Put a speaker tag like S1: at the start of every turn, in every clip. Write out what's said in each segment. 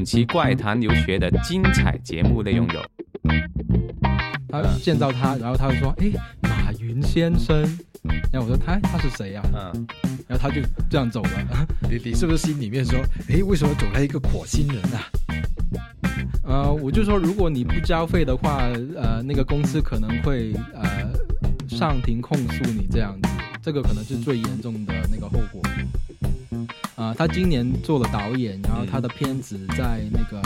S1: 本期怪谈留学的精彩节目内容有：
S2: 他见到他，然后他就说：“哎，马云先生。”然后我说：“他他是谁呀？”嗯，然后他就这样走了。
S3: 你你是不是心里面说：“哎，为什么走来一个火星人啊？”
S2: 呃，我就说，如果你不交费的话，呃，那个公司可能会呃上庭控诉你这样子，这个可能是最严重的那个后果。啊，他今年做了导演，然后他的片子在那个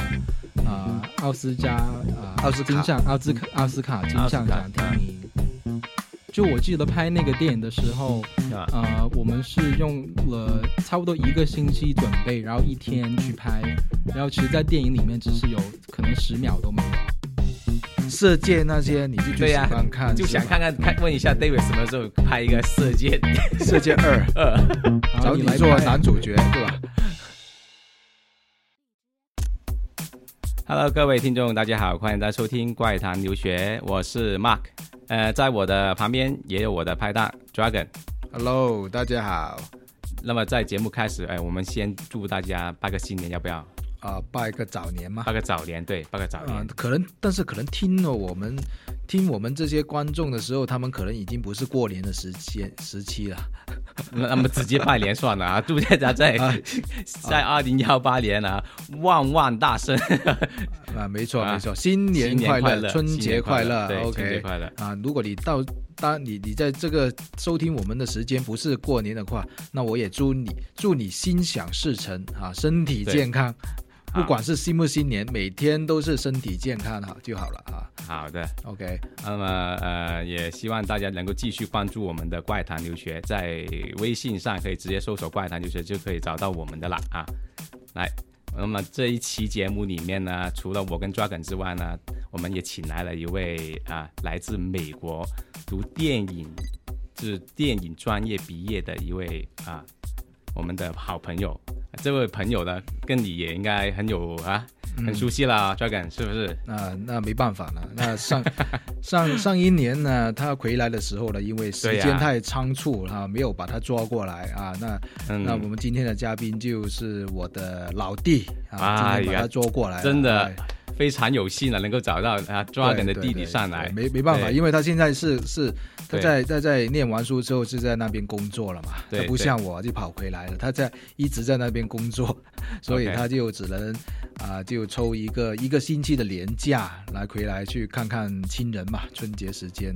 S2: 啊奥斯加啊
S3: 奥斯
S2: 金像奥斯卡奥斯卡金像奖提名。就我记得拍那个电影的时候，呃，我们是用了差不多一个星期准备，然后一天去拍，然后其实，在电影里面只是有可能十秒都没有。
S3: 射箭那些你就最喜欢看，
S1: 就想看看看，问一下 David 什么时候拍一个射箭？
S3: 射箭二二，找你做男主角，对吧
S1: ？Hello，各位听众，大家好，欢迎大家收听《怪谈留学》，我是 Mark，呃，在我的旁边也有我的拍档 Dragon。
S3: Hello，大家好。
S1: 那么在节目开始，哎，我们先祝大家拜个新年，要不要？
S3: 啊，拜个早年嘛。
S1: 拜个早年，对，拜个早年。
S3: 可能，但是可能听了我们听我们这些观众的时候，他们可能已经不是过年的时间时期了。
S1: 那么直接拜年算了啊！祝大家在在二零幺八年啊，万万大胜
S3: 啊！没错没错，新年快乐，春节快乐
S1: ，OK，快乐
S3: 啊！如果你到当你你在这个收听我们的时间不是过年的话，那我也祝你祝你心想事成啊，身体健康。不管是新不新年，每天都是身体健康好就好了啊。
S1: 好的
S3: ，OK。
S1: 那么呃，也希望大家能够继续关注我们的怪谈留学，在微信上可以直接搜索“怪谈留学”就可以找到我们的啦啊。来，那么这一期节目里面呢，除了我跟 Dragon 之外呢，我们也请来了一位啊，来自美国读电影，是电影专业毕业的一位啊，我们的好朋友。这位朋友呢，跟你也应该很有啊，很熟悉啦，Dragon 是不是？
S3: 那那没办法了。那上上上一年呢，他回来的时候呢，因为时间太仓促啊，没有把他抓过来啊。那那我们今天的嘉宾就是我的老弟啊，今天把他抓过来，
S1: 真的非常有幸了，能够找到啊 Dragon 的弟弟上来。
S3: 没没办法，因为他现在是是。他在在在念完书之后是在那边工作了嘛？他不像我就跑回来了，他在一直在那边工作，所以他就只能啊就抽一个一个星期的年假来回来去看看亲人嘛，春节时间。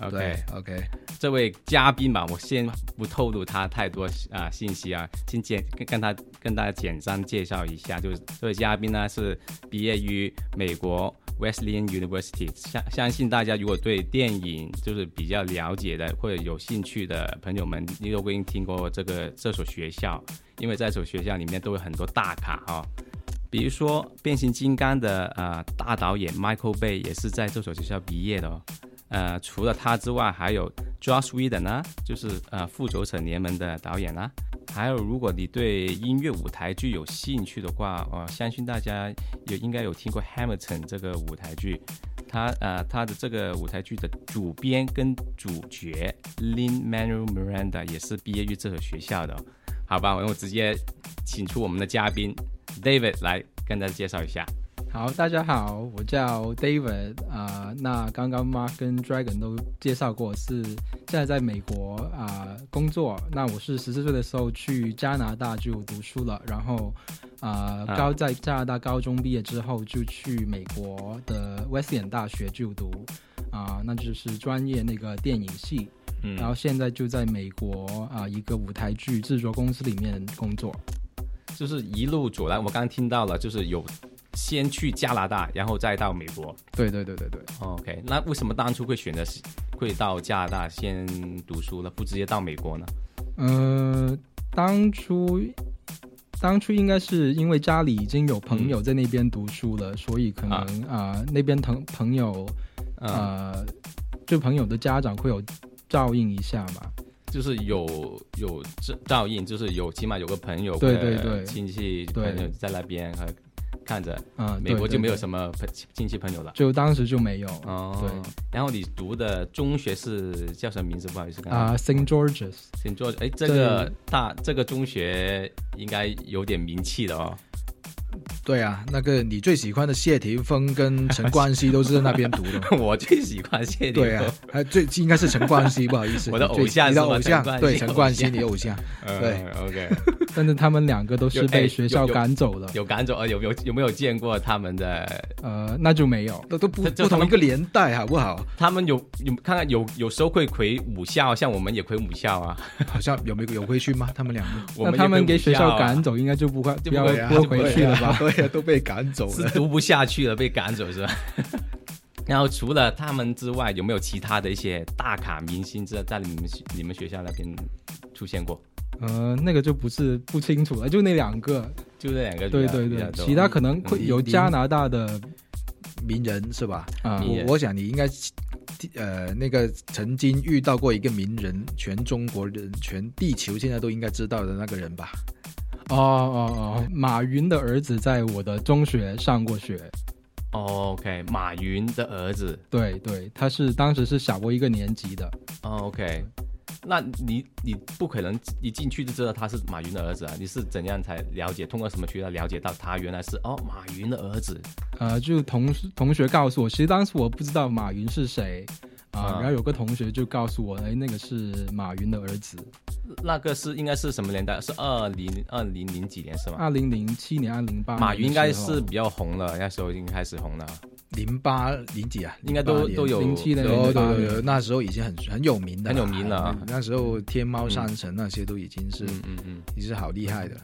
S1: OK
S3: OK，
S1: 这位嘉宾吧，我先不透露他太多啊信息啊，先简跟跟他跟大家简单介绍一下，就是这位嘉宾呢是毕业于美国。Wesleyan University，相相信大家如果对电影就是比较了解的或者有兴趣的朋友们，你都会听过这个这所学校，因为在这所学校里面都有很多大咖哈，比如说变形金刚的呃大导演 Michael Bay 也是在这所学校毕业的哦，呃除了他之外，还有 Josh Whedon 呢，就是呃复仇者联盟的导演啦。还有，如果你对音乐舞台剧有兴趣的话，我相信大家也应该有听过《Hamilton》这个舞台剧。他呃，他的这个舞台剧的主编跟主角 Lin Manuel Miranda 也是毕业于这所学校的。好吧，我直接请出我们的嘉宾 David 来跟大家介绍一下。
S2: 好，大家好，我叫 David 啊。那刚刚 Mark 跟 Dragon 都介绍过，是现在在美国啊工作。那我是十四岁的时候去加拿大就读书了，然后啊高在加拿大高中毕业之后就去美国的 Wesleyan 大学就读啊，那就是专业那个电影系。嗯，然后现在就在美国啊一个舞台剧制作公司里面工作，
S1: 就是一路走来，我刚刚听到了，就是有。先去加拿大，然后再到美国。
S2: 对对对对对。
S1: OK，那为什么当初会选择会到加拿大先读书呢，不直接到美国呢？
S2: 呃，当初当初应该是因为家里已经有朋友在那边读书了，所以可能啊那边朋朋友呃就朋友的家长会有照应一下嘛，
S1: 就是有有照照应，就是有起码有个朋友
S2: 对对对
S1: 亲戚朋友在那边和。看着，嗯，美国就没有什么朋亲戚朋友了，
S2: 就当时就没有哦。对，
S1: 然后你读的中学是叫什么名字？不好意思，
S2: 啊，Saint George's，Saint
S1: George，哎，这个大这个中学应该有点名气的哦。
S3: 对啊，那个你最喜欢的谢霆锋跟陈冠希都是在那边读的。
S1: 我最喜欢谢霆锋。
S3: 对啊，还最应该是陈冠希，不好意思，
S1: 我的偶像，
S3: 你的偶像，对陈冠希，你偶像。对
S1: ，OK。
S2: 但是他们两个都是被学校赶走的。
S1: 有赶走啊？有有有没有见过他们的？
S2: 呃，那就没有，
S3: 都都不不同一个年代，好不好？
S1: 他们有有看看有有时候会回母校，像我们也回母校啊。
S3: 好像有没有有回去吗？他们两个？
S2: 那他们给学校赶走，应该就不会就不会回去了吧？
S3: 对呀，都被赶走了，
S1: 是读不下去了，被赶走是吧？然后除了他们之外，有没有其他的一些大咖明星在在你们你们学校那边出现过？
S2: 呃，那个就不是不清楚了，就那两个，
S1: 就那两个，
S2: 对对对，其他可能会有加拿大的
S3: 名人是吧？啊，我我想你应该呃那个曾经遇到过一个名人，全中国人、全地球现在都应该知道的那个人吧？
S2: 哦哦哦，马云的儿子在我的中学上过学。
S1: OK，马云的儿子，
S2: 对对，他是当时是小过一个年级的。
S1: OK，那你你不可能一进去就知道他是马云的儿子啊？你是怎样才了解？通过什么渠道了解到他原来是哦马云的儿子？
S2: 呃，就同同学告诉我，其实当时我不知道马云是谁。啊，然后有个同学就告诉我，哎，那个是马云的儿子。
S1: 那个是应该是什么年代？是二零二零零几年是吗？
S2: 二零零七年、二零八。
S1: 马云应该是比较红了，那时候已经开始红了。
S3: 零八零几啊？
S1: 应该都都有
S2: 零七年、
S3: 对对对，那时候已经很很有名的，
S1: 很有名了。
S3: 那时候天猫商城那些都已经是，嗯嗯嗯，已经是好厉害的。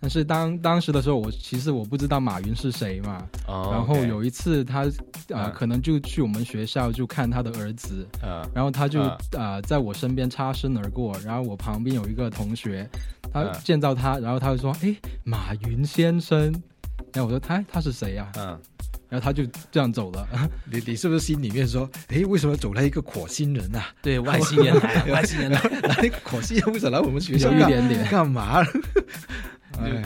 S2: 但是当当时的时候，我其实我不知道马云是谁嘛。哦。然后有一次他啊，可能就去我们学校就看他的儿子。嗯。然后他就啊，在我身边擦身而过，然后我旁边有一个同学，他见到他，然后他就说：“哎，马云先生。”然后我说：“他他是谁呀？”嗯。然后他就这样走了。
S3: 你你是不是心里面说：“哎，为什么走了一个火星人啊？”
S1: 对，外星人来，外星人来，
S3: 来火星人为什么来我们学校？
S2: 有一点点
S3: 干嘛？
S1: 对，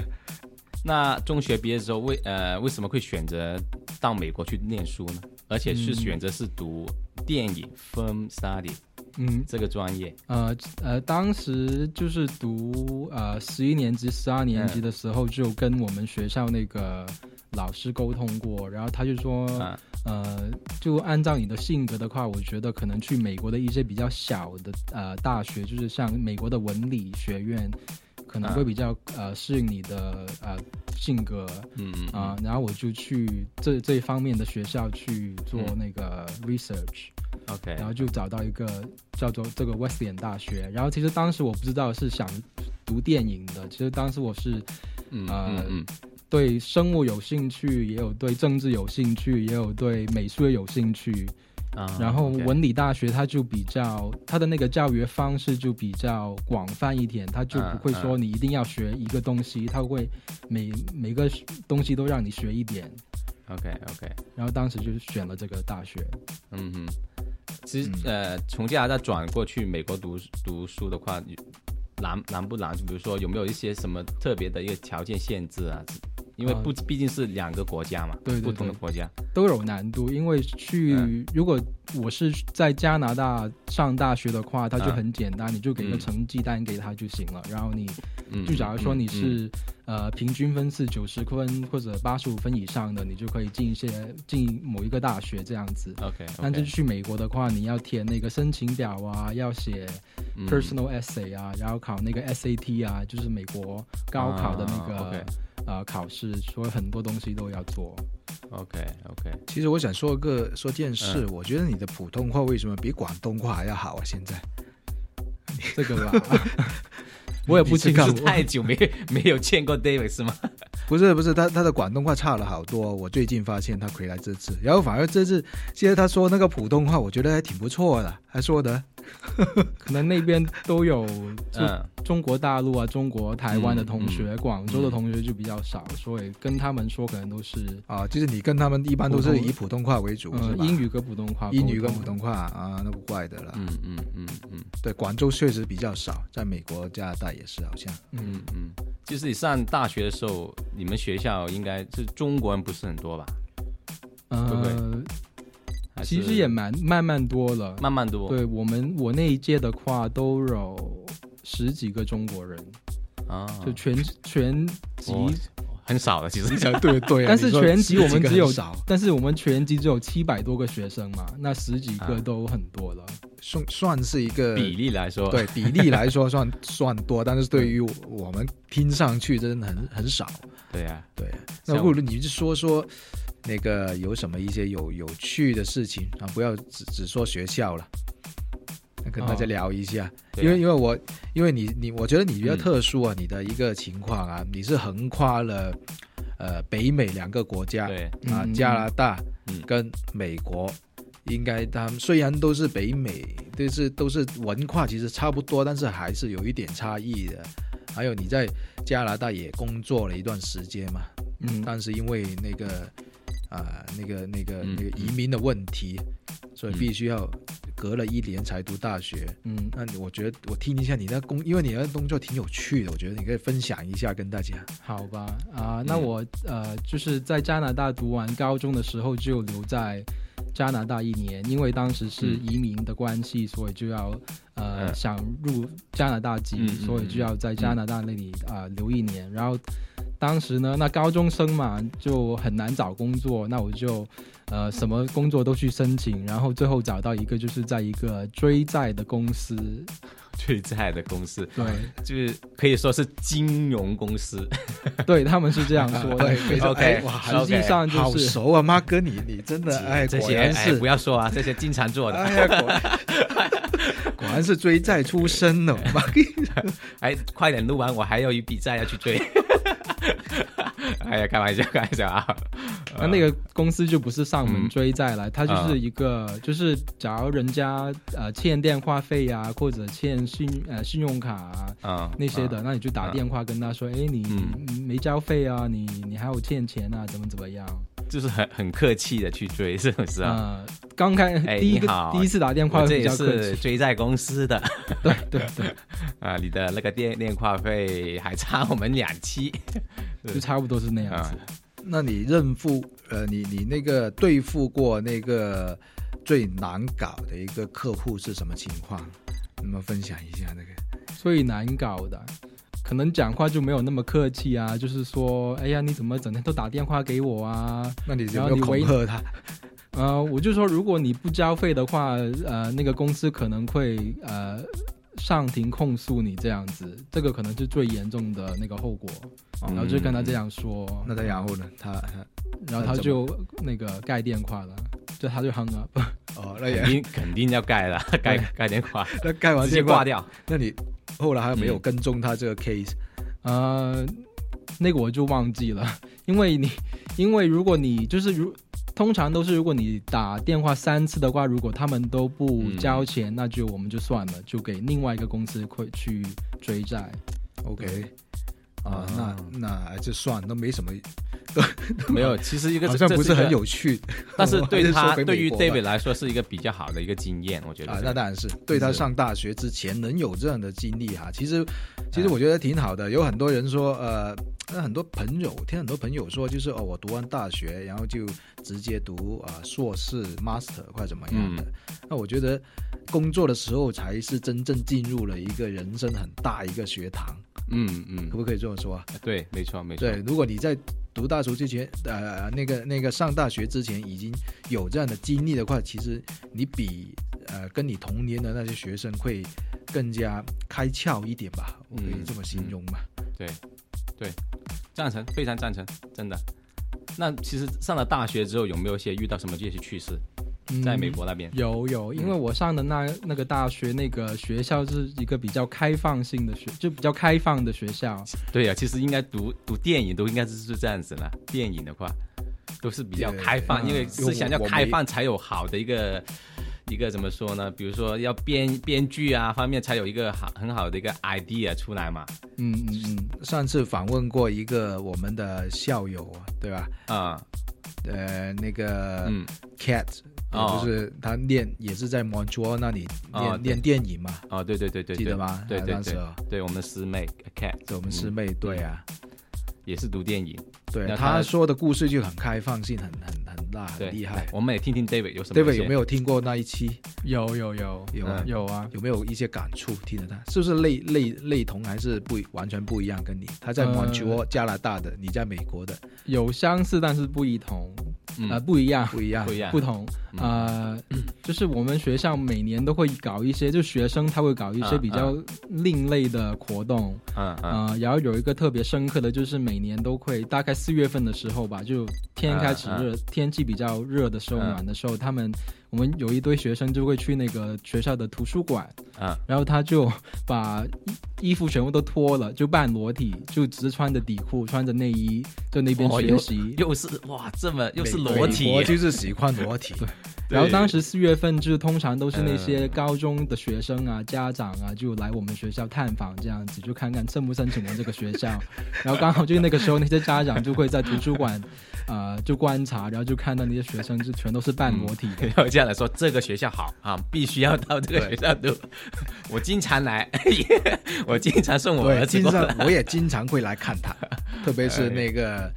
S1: 那中学毕业之后，为呃为什么会选择到美国去念书呢？而且是选择是读电影 film study，嗯，这个专业。
S2: 呃呃，当时就是读呃十一年级、十二年级的时候，就跟我们学校那个老师沟通过，然后他就说，呃，就按照你的性格的话，我觉得可能去美国的一些比较小的呃大学，就是像美国的文理学院。可能会比较呃适应你的呃性格，嗯啊，然后我就去这这一方面的学校去做那个 research，OK，然后就找到一个叫做这个 Wesleyan 大学，然后其实当时我不知道是想读电影的，其实当时我是呃对生物有兴趣，也有对政治有兴趣，也有对美术有兴趣。然后文理大学它就比较它的那个教育方式就比较广泛一点，它就不会说你一定要学一个东西，它会每每个东西都让你学一点。
S1: OK OK。
S2: 然后当时就是选了这个大学。
S1: 嗯哼。其实呃，从加拿大转过去美国读读书的话，难难不难？就比如说有没有一些什么特别的一个条件限制啊？因为不毕竟是两个国家嘛，
S2: 对
S1: 不同的国家
S2: 都有难度。因为去如果我是在加拿大上大学的话，它就很简单，你就给个成绩单给他就行了。然后你就假如说你是呃平均分是九十分或者八十五分以上的，你就可以进一些进某一个大学这样子。
S1: OK，
S2: 但是去美国的话，你要填那个申请表啊，要写 personal essay 啊，然后考那个 SAT 啊，就是美国高考的那个。啊，考试所以很多东西都要做。
S1: OK OK，
S3: 其实我想说个说件事，我觉得你的普通话为什么比广东话还要好啊？现在
S2: 这个吧，我也不清楚，
S1: 太久没没有见过 David 是吗？
S3: 不是不是，他他的广东话差了好多。我最近发现他回来这次，然后反而这次现在他说那个普通话，我觉得还挺不错的，还说的。
S2: 可能那边都有，嗯，中国大陆啊，中国台湾的同学，广州的同学就比较少，所以跟他们说可能都是
S3: 啊，就是你跟他们一般都是以普通话为主，
S2: 嗯，英语跟普通话，
S3: 英语跟普通话啊，那不怪的了，嗯嗯嗯嗯，对，广州确实比较少，在美国、加拿大也是好像，
S1: 嗯。嗯，就是你上大学的时候，你们学校应该是中国人不是很多吧？
S2: 呃。其实也蛮慢慢多了，
S1: 慢慢多。
S2: 对我们我那一届的话，都有十几个中国人啊，就全全级
S1: 很少了，其实
S3: 对对。
S2: 但是全级我们只有，但是我们全级只有七百多个学生嘛，那十几个都很多了，
S3: 算算是一个
S1: 比例来说，
S3: 对比例来说 算算多，但是对于我们听上去真的很很少。
S1: 对呀，
S3: 对。那不如你就说说那个有什么一些有有趣的事情啊？不要只只说学校了。跟大家聊一下，因为因为我因为你你我觉得你比较特殊啊，你的一个情况啊，你是横跨了呃北美两个国家，
S1: 对
S3: 啊加拿大跟美国，应该他们虽然都是北美，都是都是文化其实差不多，但是还是有一点差异的。还有你在加拿大也工作了一段时间嘛，嗯，但是因为那个啊那个那个那个移民的问题，所以必须要。隔了一年才读大学，嗯，那我觉得我听一下你那工，因为你的工作挺有趣的，我觉得你可以分享一下跟大家。
S2: 好吧，啊，那我呃就是在加拿大读完高中的时候就留在加拿大一年，因为当时是移民的关系，所以就要呃想入加拿大籍，所以就要在加拿大那里啊留一年。然后当时呢，那高中生嘛就很难找工作，那我就。呃，什么工作都去申请，然后最后找到一个，就是在一个追债的公司，
S1: 追债的公司，
S2: 对，
S1: 就是可以说是金融公司，
S2: 对他们是这样说的。
S1: OK，
S2: 哇，实际上就是好
S3: 熟啊，妈哥，你你真的哎，
S1: 这些
S3: 是
S1: 不要说啊，这些经常做的，
S3: 果然是追债出身的，妈，
S1: 哎，快点录完，我还有一笔债要去追。哎呀，开玩笑，开玩笑啊！
S2: 那那个公司就不是上门追债了，他就是一个，就是假如人家呃欠电话费呀，或者欠信呃信用卡啊那些的，那你就打电话跟他说，哎，你没交费啊，你你还有欠钱啊，怎么怎么样？
S1: 就是很很客气的去追，是不是啊？
S2: 刚开第一个第一次打电话，
S1: 这也是追在公司的，
S2: 对对对，
S1: 啊，你的那个电电话费还差我们两期。
S2: 就差不多是那样子。
S3: 那你认付呃，你你那个对付过那个最难搞的一个客户是什么情况？能不能分享一下那个
S2: 最难搞的？可能讲话就没有那么客气啊，就是说，哎呀，你怎么整天都打电话给我啊？
S3: 那你就要恐吓他？
S2: 呃，我就说，如果你不交费的话，呃，那个公司可能会呃。上庭控诉你这样子，这个可能是最严重的那个后果。然后就跟他这样说，
S3: 那他然后呢？他，
S2: 然后他就那个盖电话了，就他就 hang up。
S1: 哦，那肯定肯定要盖了，盖盖电话，
S3: 那盖完
S1: 直接挂掉。
S3: 那你后来还没有跟踪他这个 case？
S2: 呃，那个我就忘记了，因为你，因为如果你就是如。通常都是，如果你打电话三次的话，如果他们都不交钱，那就我们就算了，就给另外一个公司会去追债。
S3: OK，啊，那那就算，都没什么。
S1: 没有，其实一个
S3: 好像不是很有趣，
S1: 但是对他对于 David 来说是一个比较好的一个经验，我觉得
S3: 啊，那当然是对他上大学之前能有这样的经历哈，其实其实我觉得挺好的。有很多人说，呃，那很多朋友听很多朋友说，就是哦，我读完大学，然后就直接读啊硕士、master 或者怎么样的。那我觉得工作的时候才是真正进入了一个人生很大一个学堂。
S1: 嗯嗯，
S3: 可不可以这么说？
S1: 对，没错没错。
S3: 对，如果你在读大学之前，呃，那个那个上大学之前已经有这样的经历的话，其实你比呃跟你同年的那些学生会更加开窍一点吧，我可以这么形容嘛？
S1: 对，对，赞成，非常赞成，真的。那其实上了大学之后，有没有一些遇到什么这些趣事？在美国那边
S2: 有有，因为我上的那那个大学那个学校是一个比较开放性的学，就比较开放的学校。
S1: 对呀，其实应该读读电影都应该是是这样子的。电影的话都是比较开放，因为思想要开放才有好的一个一个怎么说呢？比如说要编编剧啊方面才有一个好很好的一个 idea 出来嘛。
S3: 嗯嗯嗯。上次访问过一个我们的校友，对吧？
S1: 啊，
S3: 呃，那个 cat。就是他练也是在 Montreal 那里练练电影嘛。
S1: 哦，对对对对，
S3: 记得吗？
S1: 对对对，对我们师妹 Cat，
S3: 我们师妹对啊，
S1: 也是读电影。
S3: 对，他说的故事就很开放性，很很很大很厉害。
S1: 我们也听听 David 有什么
S3: ？David 有没有听过那一期？
S2: 有有有
S3: 有
S2: 有啊！
S3: 有没有一些感触？听着他是不是类类类同，还是不完全不一样？跟你他在蒙特利加拿大的，你在美国的，
S2: 有相似，但是不一同。呃，不一样，
S3: 不一样，
S1: 不一样，
S2: 不同。呃，就是我们学校每年都会搞一些，就学生他会搞一些比较另类的活动。
S1: 嗯嗯。
S2: 然后有一个特别深刻的就是每年都会，大概四月份的时候吧，就天开始热，天气比较热的时候，暖的时候，他们。我们有一堆学生就会去那个学校的图书馆，
S1: 啊，
S2: 然后他就把衣衣服全部都脱了，就半裸体，就只穿着底裤，穿着内衣，在那边学习。
S1: 又是哇，这么又是裸体，
S3: 我就是喜欢裸体。
S2: 对。然后当时四月份就通常都是那些高中的学生啊、家长啊，就来我们学校探访，这样子就看看申不申请我们这个学校。然后刚好就那个时候，那些家长就会在图书馆。啊，就观察，然后就看到那些学生就全都是半裸体。
S1: 然后这样来说，这个学校好啊，必须要到这个学校读。我经常来，我经常送我儿子过
S3: 来，我也经常会来看他，特别是那个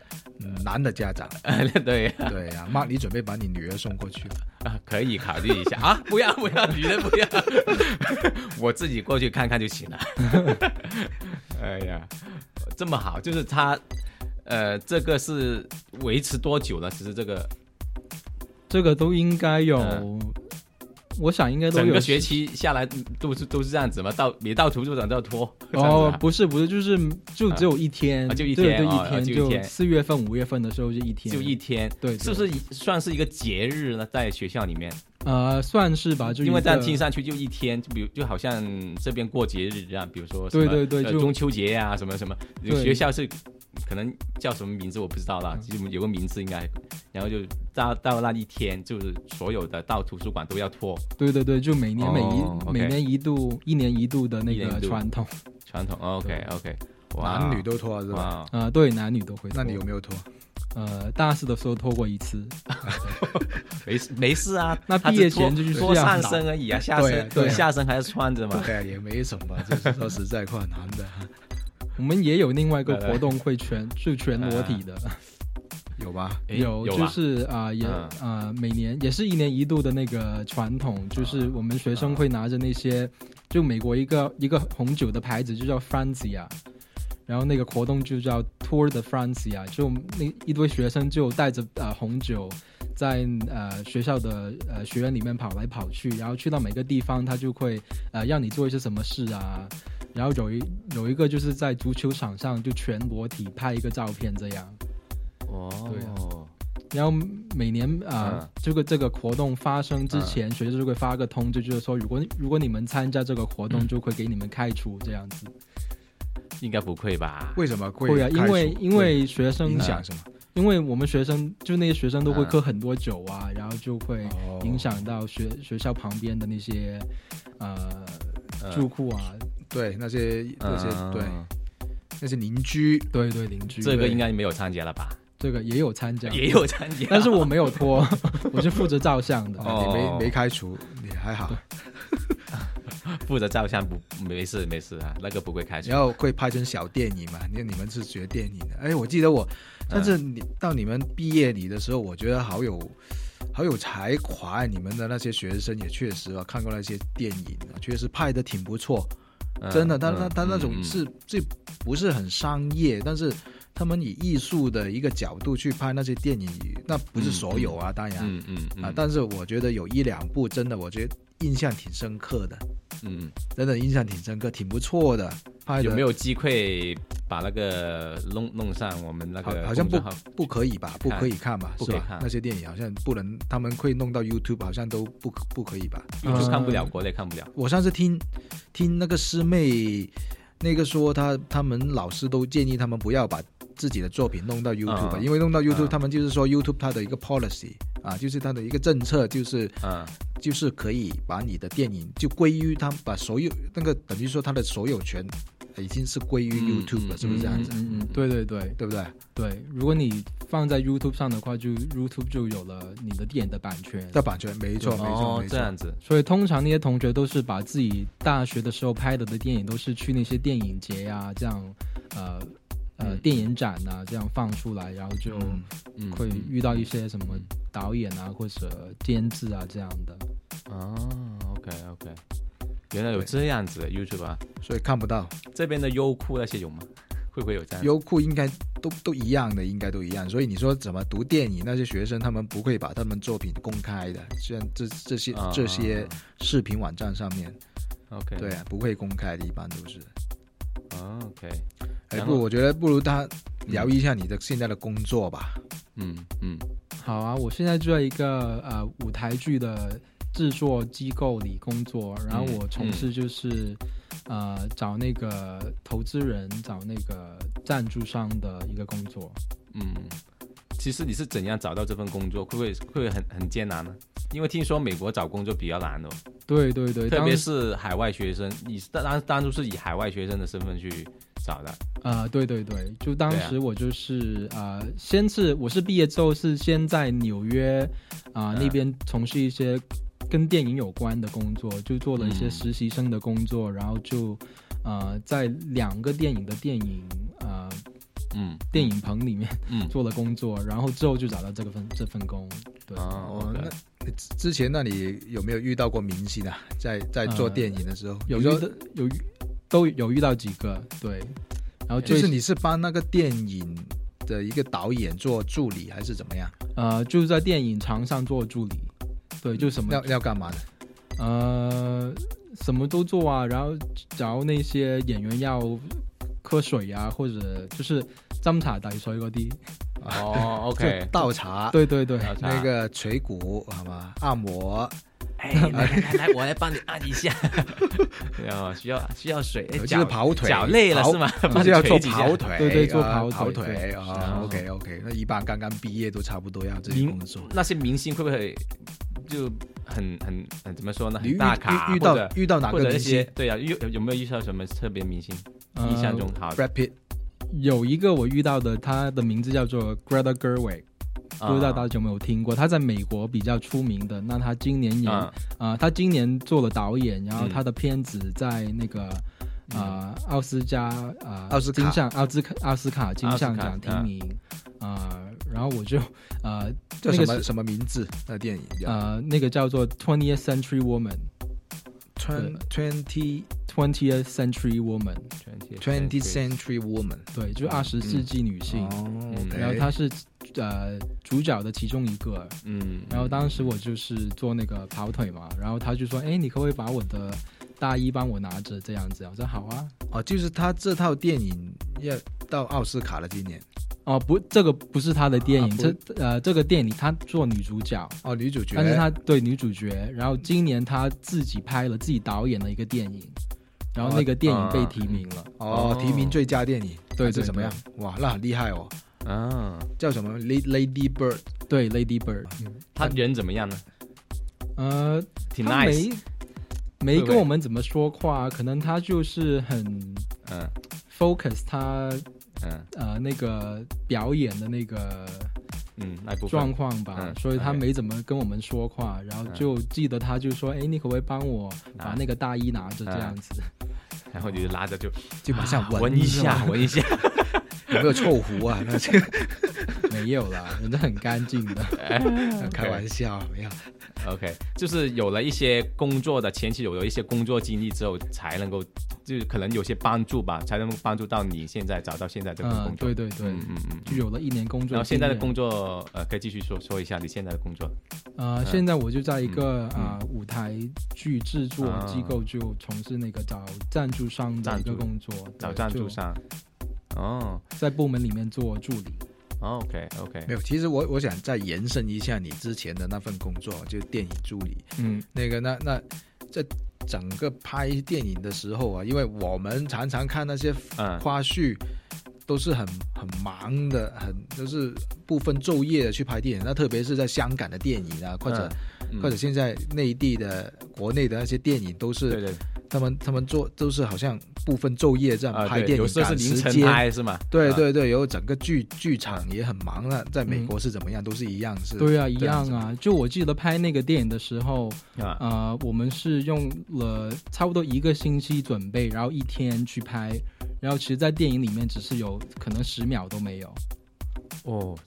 S3: 男的家长。
S1: 对
S3: 对呀，妈，你准备把你女儿送过去
S1: 啊？可以考虑一下啊！不要不要，女人不要，我自己过去看看就行了。哎呀，这么好，就是他。呃，这个是维持多久了？其实这个，
S2: 这个都应该有，我想应该都有。
S1: 整个学期下来都是都是这样子嘛？到每到图书馆都要拖。
S2: 哦，不是不是，就是就只有一天，
S1: 就一天，
S2: 就一天，就四月份、五月份的时候就一天，
S1: 就一天。
S2: 对，
S1: 是不是算是一个节日呢？在学校里面？
S2: 呃，算是吧，就
S1: 因为这样听上去就一天，就比如就好像这边过节日一样，比如说
S2: 对对对，
S1: 中秋节呀，什么什么，学校是。可能叫什么名字我不知道啦，其实有个名字应该，然后就到到那一天，就是所有的到图书馆都要脱。
S2: 对对对，就每年每一每年一度，一年一度的那个传统。
S1: 传统，OK OK，
S3: 男女都脱是吧？
S2: 啊，对，男女都会。
S3: 那你有没有脱？
S2: 呃，大四的时候脱过一次。
S1: 没事没事啊，
S2: 那毕业前就是
S1: 拖上身而已啊，下身
S3: 对
S1: 下身还是穿着嘛。
S3: 对啊，也没什么，就是说实在话，男的。
S2: 我们也有另外一个活动，会全是全裸体的，
S3: 有吧？
S2: 有，就是啊，也啊，每年也是一年一度的那个传统，就是我们学生会拿着那些，就美国一个一个红酒的牌子，就叫 Francia，然后那个活动就叫 Tour de Francia，就那一堆学生就带着呃红酒，在呃学校的呃学院里面跑来跑去，然后去到每个地方，他就会呃让你做一些什么事啊。然后有一有一个就是在足球场上就全裸体拍一个照片这样，
S1: 哦，
S2: 对。然后每年啊，这个这个活动发生之前，学校就会发个通知，就是说如果如果你们参加这个活动，就会给你们开除这样子。
S1: 应该不会吧？
S3: 为什么会
S2: 啊？因为因为学生
S3: 影响什么？
S2: 因为我们学生就那些学生都会喝很多酒啊，然后就会影响到学学校旁边的那些呃住户啊。
S3: 对那些那些对那些邻居，
S2: 对对邻居，
S1: 这个应该没有参加了吧？
S2: 这个也有参加，
S1: 也有参加，
S2: 但是我没有拖，我是负责照相的，
S3: 你没没开除，你还好，
S1: 负责照相不没事没事啊，那个不会开除。
S3: 然后会拍成小电影嘛？因为你们是学电影的，哎，我记得我，但是你到你们毕业礼的时候，我觉得好有。好有才华，你们的那些学生也确实啊，看过那些电影啊，确实拍的挺不错，真的。他他他那种是这不是很商业，但是他们以艺术的一个角度去拍那些电影，那不是所有啊，当然，
S1: 嗯嗯
S3: 啊，但是我觉得有一两部真的，我觉得印象挺深刻的。
S1: 嗯，
S3: 真的印象挺深刻，挺不错的。
S1: 有没有机会把那个弄弄上我们那个？
S3: 好像不不可以吧？不可以看吧？
S1: 是吧？
S3: 那些电影好像不能，他们会弄到 YouTube，好像都不不可以吧
S1: ？YouTube 看不了，国内看不了。
S3: 我上次听听那个师妹那个说，他他们老师都建议他们不要把自己的作品弄到 YouTube，因为弄到 YouTube，他们就是说 YouTube 它的一个 policy 啊，就是它的一个政策，就是
S1: 嗯。
S3: 就是可以把你的电影就归于他，把所有那个等于说他的所有权已经是归于 YouTube 了，是不是这样子？
S2: 嗯嗯，对对对，
S3: 对不对？
S2: 对，如果你放在 YouTube 上的话，就 YouTube 就有了你的电影的版权。
S3: 的版权，没错没错没错。
S1: 这样子，
S2: 所以通常那些同学都是把自己大学的时候拍的的电影，都是去那些电影节呀，这样呃呃电影展啊这样放出来，然后就
S1: 嗯
S2: 会遇到一些什么导演啊或者监制啊这样的。
S1: 哦，OK OK，原来有这样子的 YouTube 啊，
S3: 所以看不到。
S1: 这边的优酷那些有吗？会不会有这样？
S3: 优酷应该都都一样的，应该都一样。所以你说怎么读电影？那些学生他们不会把他们作品公开的，像这这些
S1: 啊
S3: 这些视频网站上面
S1: ，OK，
S3: 对啊，不会公开的，一般都是。
S1: 哦，OK，
S3: 哎，不，我觉得不如他聊一下你的现在的工作吧。
S1: 嗯嗯
S2: 好啊，我现在就在一个呃舞台剧的制作机构里工作，然后我从事就是、呃找那个投资人、找那个赞助商的一个工作。
S1: 嗯，其实你是怎样找到这份工作？会不会会不会很很艰难呢？因为听说美国找工作比较难哦，
S2: 对对对，
S1: 特别是海外学生，你当当当初是以海外学生的身份去找的。
S2: 呃对对对，就当时我就是、呃，先是我是毕业之后是先在纽约啊、
S1: 嗯
S2: 那边从事一些跟电影有关的工作，就做了一些
S1: 嗯
S2: 实习生的工作，然后就呃在两个电影的电影呃
S1: 嗯，
S2: 电影棚里面
S1: 嗯
S2: 做了工作，然后之后就找到这个份这份工。对，
S1: 哦
S3: 哦
S1: ，，OK
S3: 那你之之前那里有没有遇到过明星啊？在在做
S2: 呃
S3: 电影的时候，
S2: 有遇有都有遇到几个对，然后
S3: 就是你是帮那个电影的一个导演做助理，还是怎么样？
S2: 呃就是在电影场上做助理，对，就什么
S3: 要要干嘛的？
S2: 呃什么都做啊，然后假如那些演員要喝水啊，或者就是斟茶遞水嗰啲，
S1: 哦，OK，
S3: 倒茶，
S2: 对对对，
S3: 那个捶骨好吗？按摩，
S1: 哎，来来来来，我来帮你按一下。对啊，需要需要水，哎
S3: 就是跑腿，
S1: 脚累了是吗？
S3: 就是要做跑腿，
S2: 对对做
S3: 啊
S2: 跑腿
S3: 跑腿啊
S1: 啊。
S3: OK OK，那一般刚刚毕业都差不多要这些工作。
S1: 那些明星会不会就很很很怎么说呢？
S3: 遇
S1: 很大咖，
S3: 遇遇到遇到哪个明星
S1: 些对啊，遇有有没有遇到什么特别明星？
S2: 呃
S1: 印象中好的
S3: ，？Brad Pitt，
S2: 有一个我遇到的，他的名字叫做 Greta Gerwig，不知道大
S1: 啊
S2: 家有没有听过？他在美国比较出名的。那他今年也啊、
S1: 啊
S2: 他今年做了导演，然后
S1: 嗯
S2: 他的片子在那个啊、奥斯加啊、
S3: 奥斯卡
S2: 金像奥斯卡奥斯卡金像奖提名啊、然后我就呃
S3: 叫什么
S2: 那个是
S3: 什么名字？那电影叫
S2: 呃那个叫做 Twentieth Century Woman。
S3: Twenty
S2: Twentieth Century woman,
S3: twentieth Century Woman。
S2: 对，就二十世纪女性。
S3: 哦
S2: 然后她是呃主角的其中一个，
S1: 嗯，
S2: 然后当时我就是做那个跑腿嘛，然后他就说：“哎，你可不可以把我的大衣帮我拿着这样子？”我说：“好啊。
S3: 哦，就是他这套电影要到奥斯卡了，今年”
S2: 哦，不，这个不是他的电影，这呃这个电影他做女主角，
S3: 哦，女主角，
S2: 但是他对女主角，然后今年他自己拍了自己导演的一个电影，然后那个电影被提名了。
S3: 哦
S1: 哦
S3: 提名最佳电影，
S2: 对对
S3: 是怎么样？哇，那很厉害哦，
S1: 啊，
S3: 叫什么？Lady Bird？
S2: 对，Lady Bird，
S1: 他人怎么样呢？
S2: 呃，
S1: 挺 nice，
S2: 没没跟我们怎么说话，可能他就是很
S1: 嗯。
S2: focus 他
S1: 嗯
S2: 呃那个表演的那个
S1: 嗯，那部
S2: 状况吧，
S1: 嗯
S2: 所以他没怎么跟我们说话，然后就记得他就说：“哎，你可不可以帮我把那个大衣拿着这样子
S1: 然后你就拉着就
S3: 就马上
S1: 闻一下，闻一下，
S3: 有没有臭狐啊？那这个？”
S2: 没有啦，人家很干净的。
S3: 开玩笑，没有。
S1: OK，就是有了一些工作的前期有了一些工作经历之后，才能够就是可能有些帮助吧，才能够帮助到你现在找到现在这个
S2: 嗯
S1: 工，作。
S2: 对对对，
S1: 嗯嗯嗯。
S2: 就有了一年工作。
S1: 然后现在的工作，呃，可以继续说说一下你现在的工作。
S2: 呃，现在我就在一个舞台剧制作
S1: 啊
S2: 机构，就从事那个找赞助商的一个工作，
S1: 找赞助商。哦
S2: 在部门里面做助理。
S1: ，OK OK，
S3: 没有，其实我我想再延伸一下你之前的那份工作，就是电影助理。
S2: 嗯。
S3: 那个，那那在整个拍电影的时候啊，因为我们常常看那些
S1: 嗯。
S3: 花絮，都是很很忙的，很就是不分昼夜的去拍电影。那特别是在香港的电影啊，或者、
S1: 嗯。
S3: 或者现在内地的、国内的那些电影，都是
S1: 对对
S3: 他们他们做都是好像不分昼夜这样拍电影，
S1: 有时候是
S3: 赶
S1: 凌晨。拍是吗？啊，
S3: 对对对，有整个剧剧场也很忙了在美国是怎么样？都是一样是。
S2: 对啊，一
S3: 样
S2: 啊。就我记得拍那个电影的时候，
S1: 啊
S2: 呃，我们是用了差不多一个星期准备，然后一天去拍，然后其实，在电影里面只是有可能十秒都没有。
S1: 哦，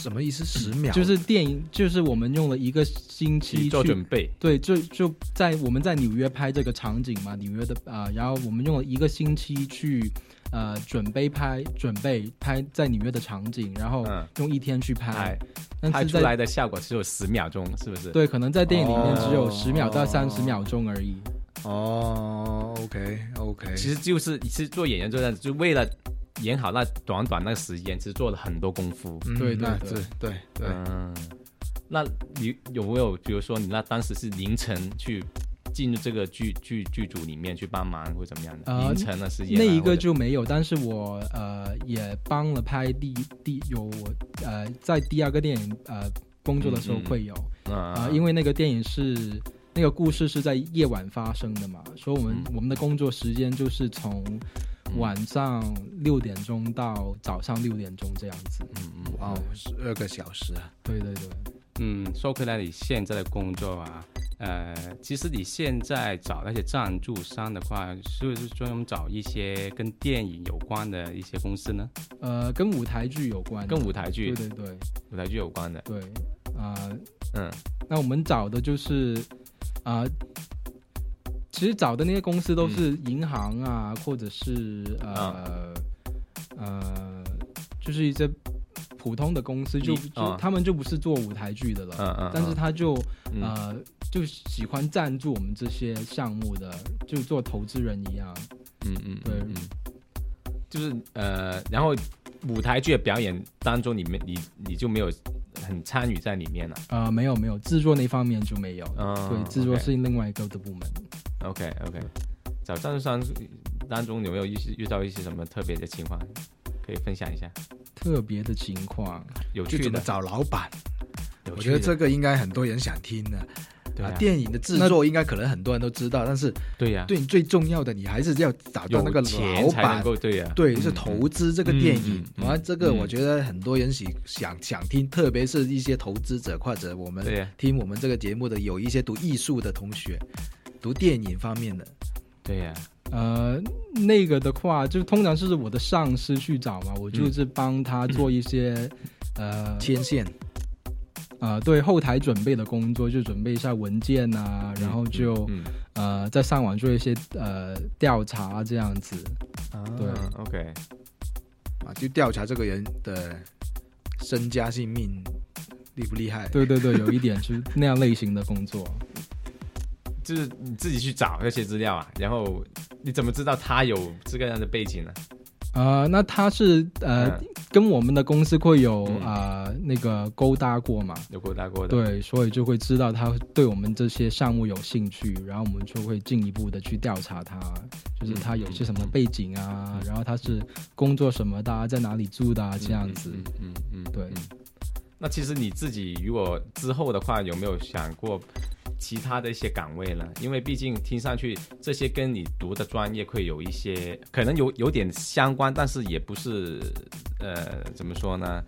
S3: 什么意思？十秒？
S2: 就是电影，就是我们用了一个星期
S1: 做准备。
S2: 对，就就在我们在纽约拍这个场景嘛，纽约的啊，然后我们用了一个星期去呃准备拍，准备拍在纽约的场景，然后用一天去拍，
S1: 拍出来的效果只有十秒钟，是不是？
S2: 对，可能在电影里面只有十秒到三十秒钟而已。
S3: 哦，OK OK，
S1: 其实就是是做演员这样子，就为了演好那短短那个时间，其实做了很多功夫。
S2: 对对
S3: 对对对。
S1: 嗯，那你有没有比如说你那当时是凌晨去进入这个剧剧剧组里面去帮忙或怎么样的？凌晨的时间
S2: 那一个就没有，但是我呃也帮了拍第第有我呃在第二个电影呃工作的时候会有啊，因为那个电影是。那个故事是在夜晚发生的嘛？所以我们我们的工作时间就是从晚上六点钟到早上六点钟这样子。
S3: 嗯嗯，哇，十二个小时啊！
S2: 对对对。
S1: 嗯，说回来，你现在的工作啊，呃，其实你现在找那些赞助商的话，是不是专门找一些跟电影有关的一些公司呢？
S2: 呃，跟舞台剧有关。
S1: 跟舞台剧。
S2: 对对对。
S1: 舞台剧有关的。
S2: 对。啊。嗯。那我们找的就是。啊，其实找的那些公司都是银行啊，或者是呃呃，就是一些普通的公司，就就他们就不是做舞台剧的了。嗯嗯。但是他就呃就喜欢赞助我们这些项目的，就做投资人一样。
S1: 嗯嗯，对，嗯，就是呃，然后舞台剧的表演当中，你们你你就没有。很参与在里面了
S2: 啊？没有没有，制作那方面就没有。嗯，对，制作是另外一个的部门。
S1: OK OK，找赞助商当中有没有一些遇到一些什么特别的情况，可以分享一下？
S2: 特别的情况，
S1: 有趣的
S3: 找老板，我觉得这个应该很多人想听的。对啊，电影的制作应该可能很多人都知道，但是
S1: 对呀，
S3: 对你最重要的，你还是要找到那个老板，
S1: 对呀，
S3: 对，是投资这个电影。完，这个我觉得很多人喜想想听，特别是一些投资者或者我们听我们这个节目的有一些读艺术的同学，读电影方面的，
S1: 对呀，
S2: 呃，那个的话，就通常是我的上司去找嘛，我就是帮他做一些呃
S3: 牵线。
S2: 啊，对后台准备的工作就准备一下文件呐，然后就呃在上网做一些呃调查这样子。对
S1: ，OK，
S3: 啊，就调查这个人的身家性命厉不厉害？
S2: 对对对，有一点就是 那样类型的工作，
S1: 就是你自己去找那些资料啊，然后你怎么知道他有这个样的背景呢？
S2: 啊，那他是呃，跟我们的公司会有啊那个勾搭过嘛？
S1: 有勾搭过的。
S2: 对，所以就会知道他对我们这些项目有兴趣，然后我们就会进一步的去调查他，就是他有些什么背景啊，然后他是工作什么的，在哪里住的啊这样子。嗯嗯，对。
S1: 那其实你自己如果之后的话，有没有想过？其他的一些岗位呢，因为毕竟听上去这些跟你读的专业会有一些可能有有点相关，但是也不是呃怎么说呢，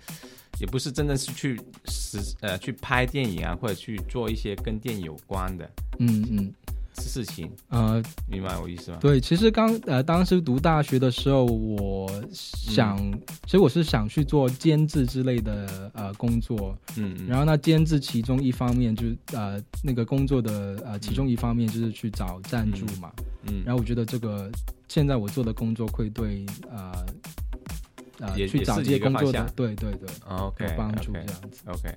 S1: 也不是真的是去实呃去拍电影啊，或者去做一些跟电影有关的。嗯嗯。事情，呃，明白我意思吗？
S2: 对，其实刚呃，当时读大学的时候，我想，其实我是想去做监制之类的呃工作，嗯，然后那监制其中一方面就是呃那个工作的呃其中一方面就是去找赞助嘛，嗯，然后我觉得这个现在我做的工作会对呃呃去找这些工作的，对对对
S1: ，OK，
S2: 有帮助这样子
S1: ，OK。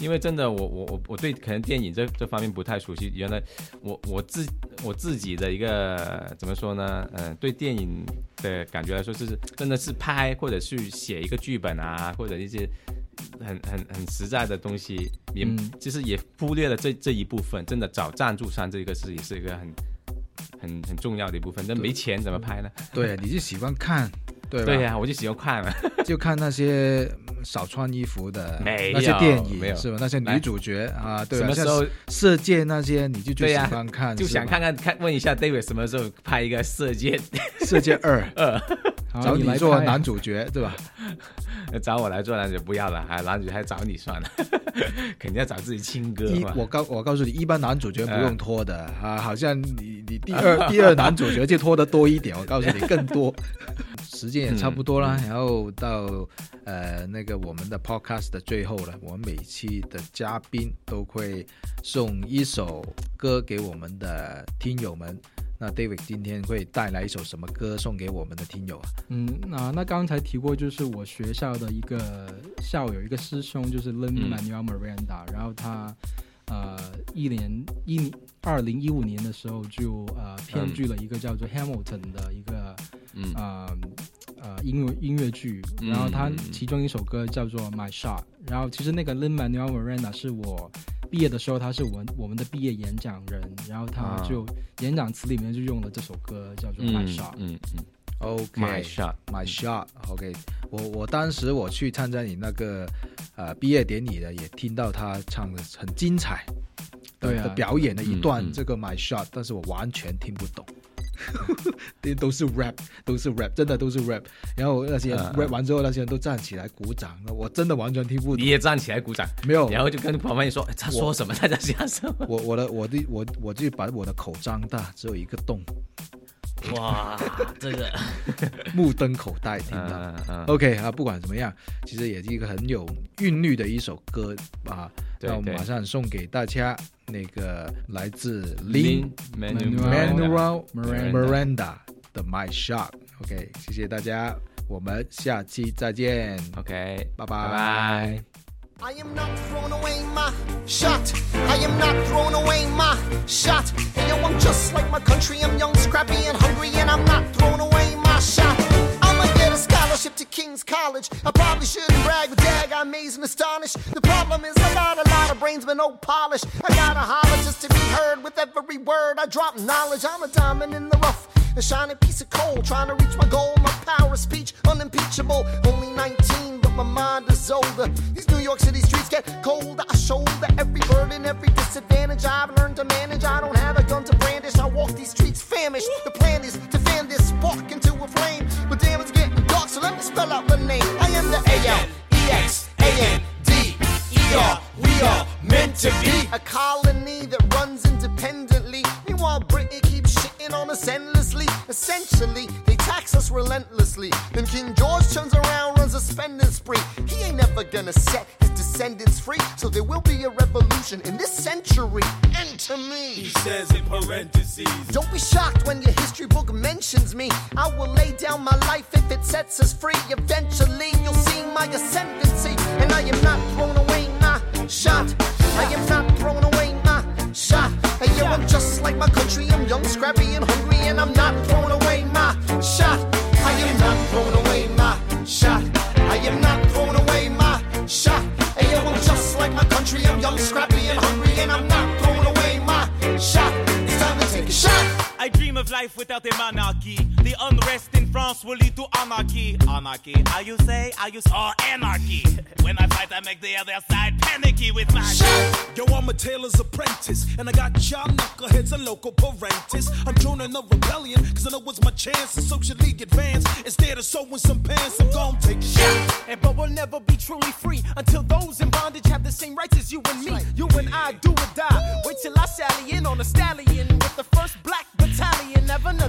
S1: 因为真的，我我我我对可能电影这这方面不太熟悉。原来我我自我自己的一个怎么说呢？嗯，对电影的感觉来说，就是真的是拍或者去写一个剧本啊，或者一些很很很实在的东西，也其实也忽略了这这一部分。真的找赞助商这个事也是一个很很很重要的一部分。那没钱怎么拍呢？
S3: 对，你就喜欢看。
S1: 对呀，我就喜欢看，
S3: 就看那些少穿衣服的
S1: 那
S3: 些电影，是吧？那些女主角啊，对，
S1: 什么时候？
S3: 射箭那些，你就最喜欢看，
S1: 就想看看看，问一下 David 什么时候拍一个射箭，
S3: 射箭 二。
S2: 二，
S3: 找你做男主角，对吧？
S1: 找我来做男主不要了，还男主还找你算了，肯定要找自己亲哥
S3: 一
S1: 嘛。
S3: 我告我告诉你，一般男主角不用拖的啊，好像你你第二第二男主角就拖的多一点，我告诉你更多。时间也差不多了，然后到呃那个我们的 podcast 的最后了，我们每期的嘉宾都会送一首歌给我们的听友们。那 David 今天会带来一首什么歌送给我们的听友啊？
S2: 嗯，那那刚才提过，就是我学校的一个校友，一个师兄，就是 Lin
S1: 嗯
S2: Manuel Miranda，、然后他呃一年一二零一五年的时候就呃编剧了一个叫做 Hamilton 的一个
S1: 嗯
S2: 呃呃音乐音乐剧，
S1: 嗯。
S2: 然后他
S1: 嗯
S2: 其中一首歌叫做 My Shot，然后其实那个 Lin Manuel Miranda 是我毕业的时候他是我们我们的毕业演讲人，然后他
S1: 啊。
S2: 就演讲词里面就用了这首歌叫做 My
S1: 嗯
S2: Shot，、
S1: 嗯嗯。OK，，My
S3: shot，My shot，OK，、我我当时我去参加你那个呃毕业典礼的，也听到他唱的很精彩的
S2: 对啊。
S3: 的表演的一段
S1: 嗯嗯。
S3: 这个 My shot，但是我完全听不懂，这都是 rap，都是 rap，真的都是 rap。然后那些 rap 完之后，那些人都站起来鼓掌，那我真的完全听不懂。
S1: 你也站起来鼓掌，
S3: 没有，
S1: 然后就跟旁边人说哎他说什么，他在想什么。
S3: 我我的我的我我就把我的口张大，只有一个洞，
S1: 哇，这个，
S3: 目瞪口呆听到。
S1: 嗯嗯
S3: ，OK 啊，不管怎么样，其实也是一个很有韵律的一首歌啊。那我们马上送给大家那个来自 Lin Manuel
S2: Miranda
S3: Miranda 的 My Shot。OK，谢谢大家，我们下期再见。
S1: OK，
S3: 拜
S1: 拜
S3: 拜
S1: 拜。
S4: I am not throwing away my shot. I am not throwing away my shot. And yo, I'm just like my country. I'm young, scrappy, and hungry, and I'm not throwing away my shot. I'ma get a scholarship to King's College. I probably shouldn't brag, but dag, I'm amazed and astonished. The problem is I got a lot of brains, but no polish. I gotta holler just to be heard with every word. I drop knowledge. I'm a diamond in the rough. A shining piece of coal, trying to reach my goal. My power of speech, unimpeachable. Only 19, but my mind is older. These New York City streets get colder. I shoulder every burden, every disadvantage I've learned to manage. I don't have a gun to brandish. I walk these streets famished. The plan is to fan this spark into a flame. But damn, it's getting dark, so let me spell out the name. I am the A L E X A N D E R. We are meant to be a colony that runs independently. Meanwhile, Britain keeps shitting on us endlessly. Essentially, they tax us relentlessly. Then King George turns around, runs a spending spree. He ain't never gonna set his descendants free. So there will be a revolution in this century. Enter me.
S5: He says in parentheses.
S4: Don't be shocked when your history book mentions me. I will lay down my life if it sets us free. Eventually, you'll see my ascendancy. And I am not throwing away my shot. I am not throwing away my shot. Hey, yo, I'm just like my country. I'm young, scrappy, and hungry. And I'm not throwing away my shot. I am not throwing away I
S5: dream of life without a monarchy. The unrest in France will lead to anarchy. Anarchy, how you say? I use or anarchy. When I fight, I make the other side panicky with my shot.
S6: Yo, I'm a tailor's apprentice, and I got y'all knuckleheads and local parentis. I'm joining a rebellion, cause I know it's my chance to socially advance. Instead of sewing some pants, I'm gonna take a shot.
S7: And but we'll never be truly free until those in bondage have the same rights as you and me. You and I do or die. Wait till I sally in on a stallion with the first black battalion.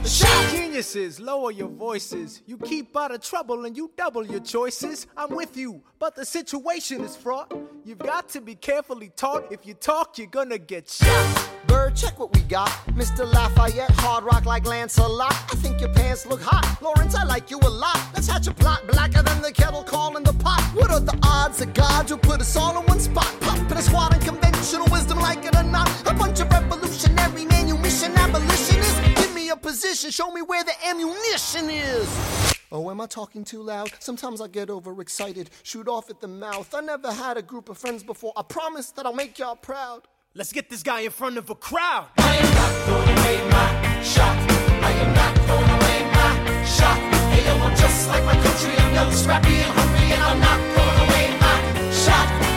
S7: Shot. Geniuses, lower your voices. You keep out of trouble and you double your choices. I'm with you, but the situation is fraught. You've got to be carefully taught. If you talk, you're gonna get shot.
S4: Bird, check what we got. Mr. Lafayette, hard rock like Lancelot. I think your pants look hot. Lawrence, I like you a lot. Let's hatch a plot blacker than the kettle calling the pot. What are the odds of God will put us all in one spot? Pop in a squad and conventional wisdom, like it or not. A bunch of revolutionary manumission abolitionists. Give position, show me where the ammunition is. Oh, am I talking too loud? Sometimes I get overexcited, shoot off at the mouth. I never had a group of friends before. I promise that I'll make y'all proud.
S7: Let's get this guy in front of a crowd.
S4: I am not throwing away my shot. I am not throwing away my shot. Hey, yo, I'm just like my country. I'm young, scrappy, and hungry, and I'm not throwing away my shot.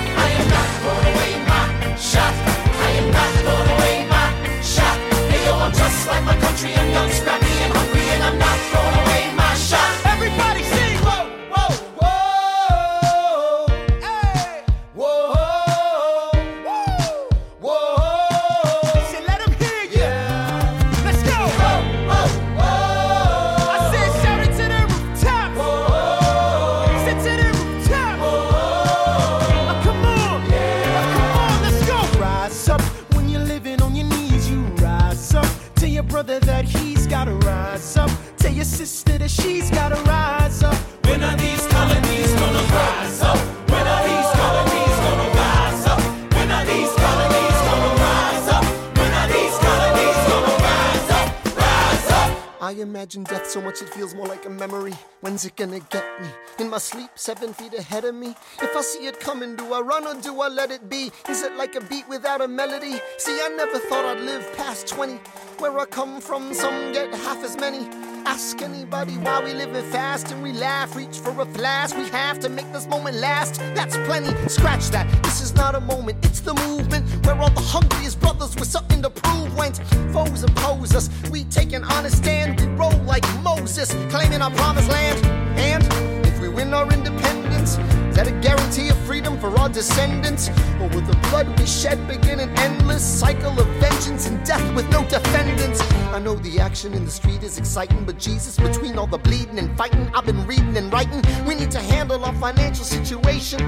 S4: When's it gonna get me? In my sleep, seven feet ahead of me. If I see it coming, do I run or do I let it be? Is it like a beat without a melody? See, I never thought I'd live past 20. Where I come from, some get half as many. Ask anybody why we live living fast and we laugh. Reach for a flash. We have to make this moment last. That's plenty. Scratch that. This is not a moment. It's the movement where all the hungriest brothers with something to prove went. Foes oppose us. We take an honest stand. We roll like Moses, claiming our promised land. And if we win our independence, is that a guarantee of freedom for our descendants? Or will the blood we shed begin an endless cycle of vengeance and death with no defendants? I know the action in the street is exciting, but Jesus, between all the bleeding and fighting, I've been reading and writing. We need to handle our financial situation.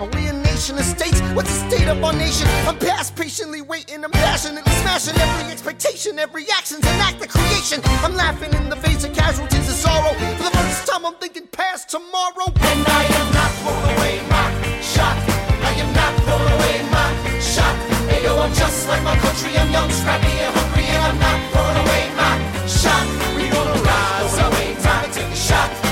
S4: Are we a nation of states? What's the state of our nation? I'm past patiently waiting, I'm passionately smashing every expectation, every action's an act of creation. I'm laughing in the face of casualties and sorrow. For the first time, I'm thinking past tomorrow. And I am not throwing away my shot. I am not throwing away my shot. Hey yo, I'm just like my country. I'm young, scrappy, and hungry, and I'm not throwing away my shot. We gonna rise away. time to take a shot.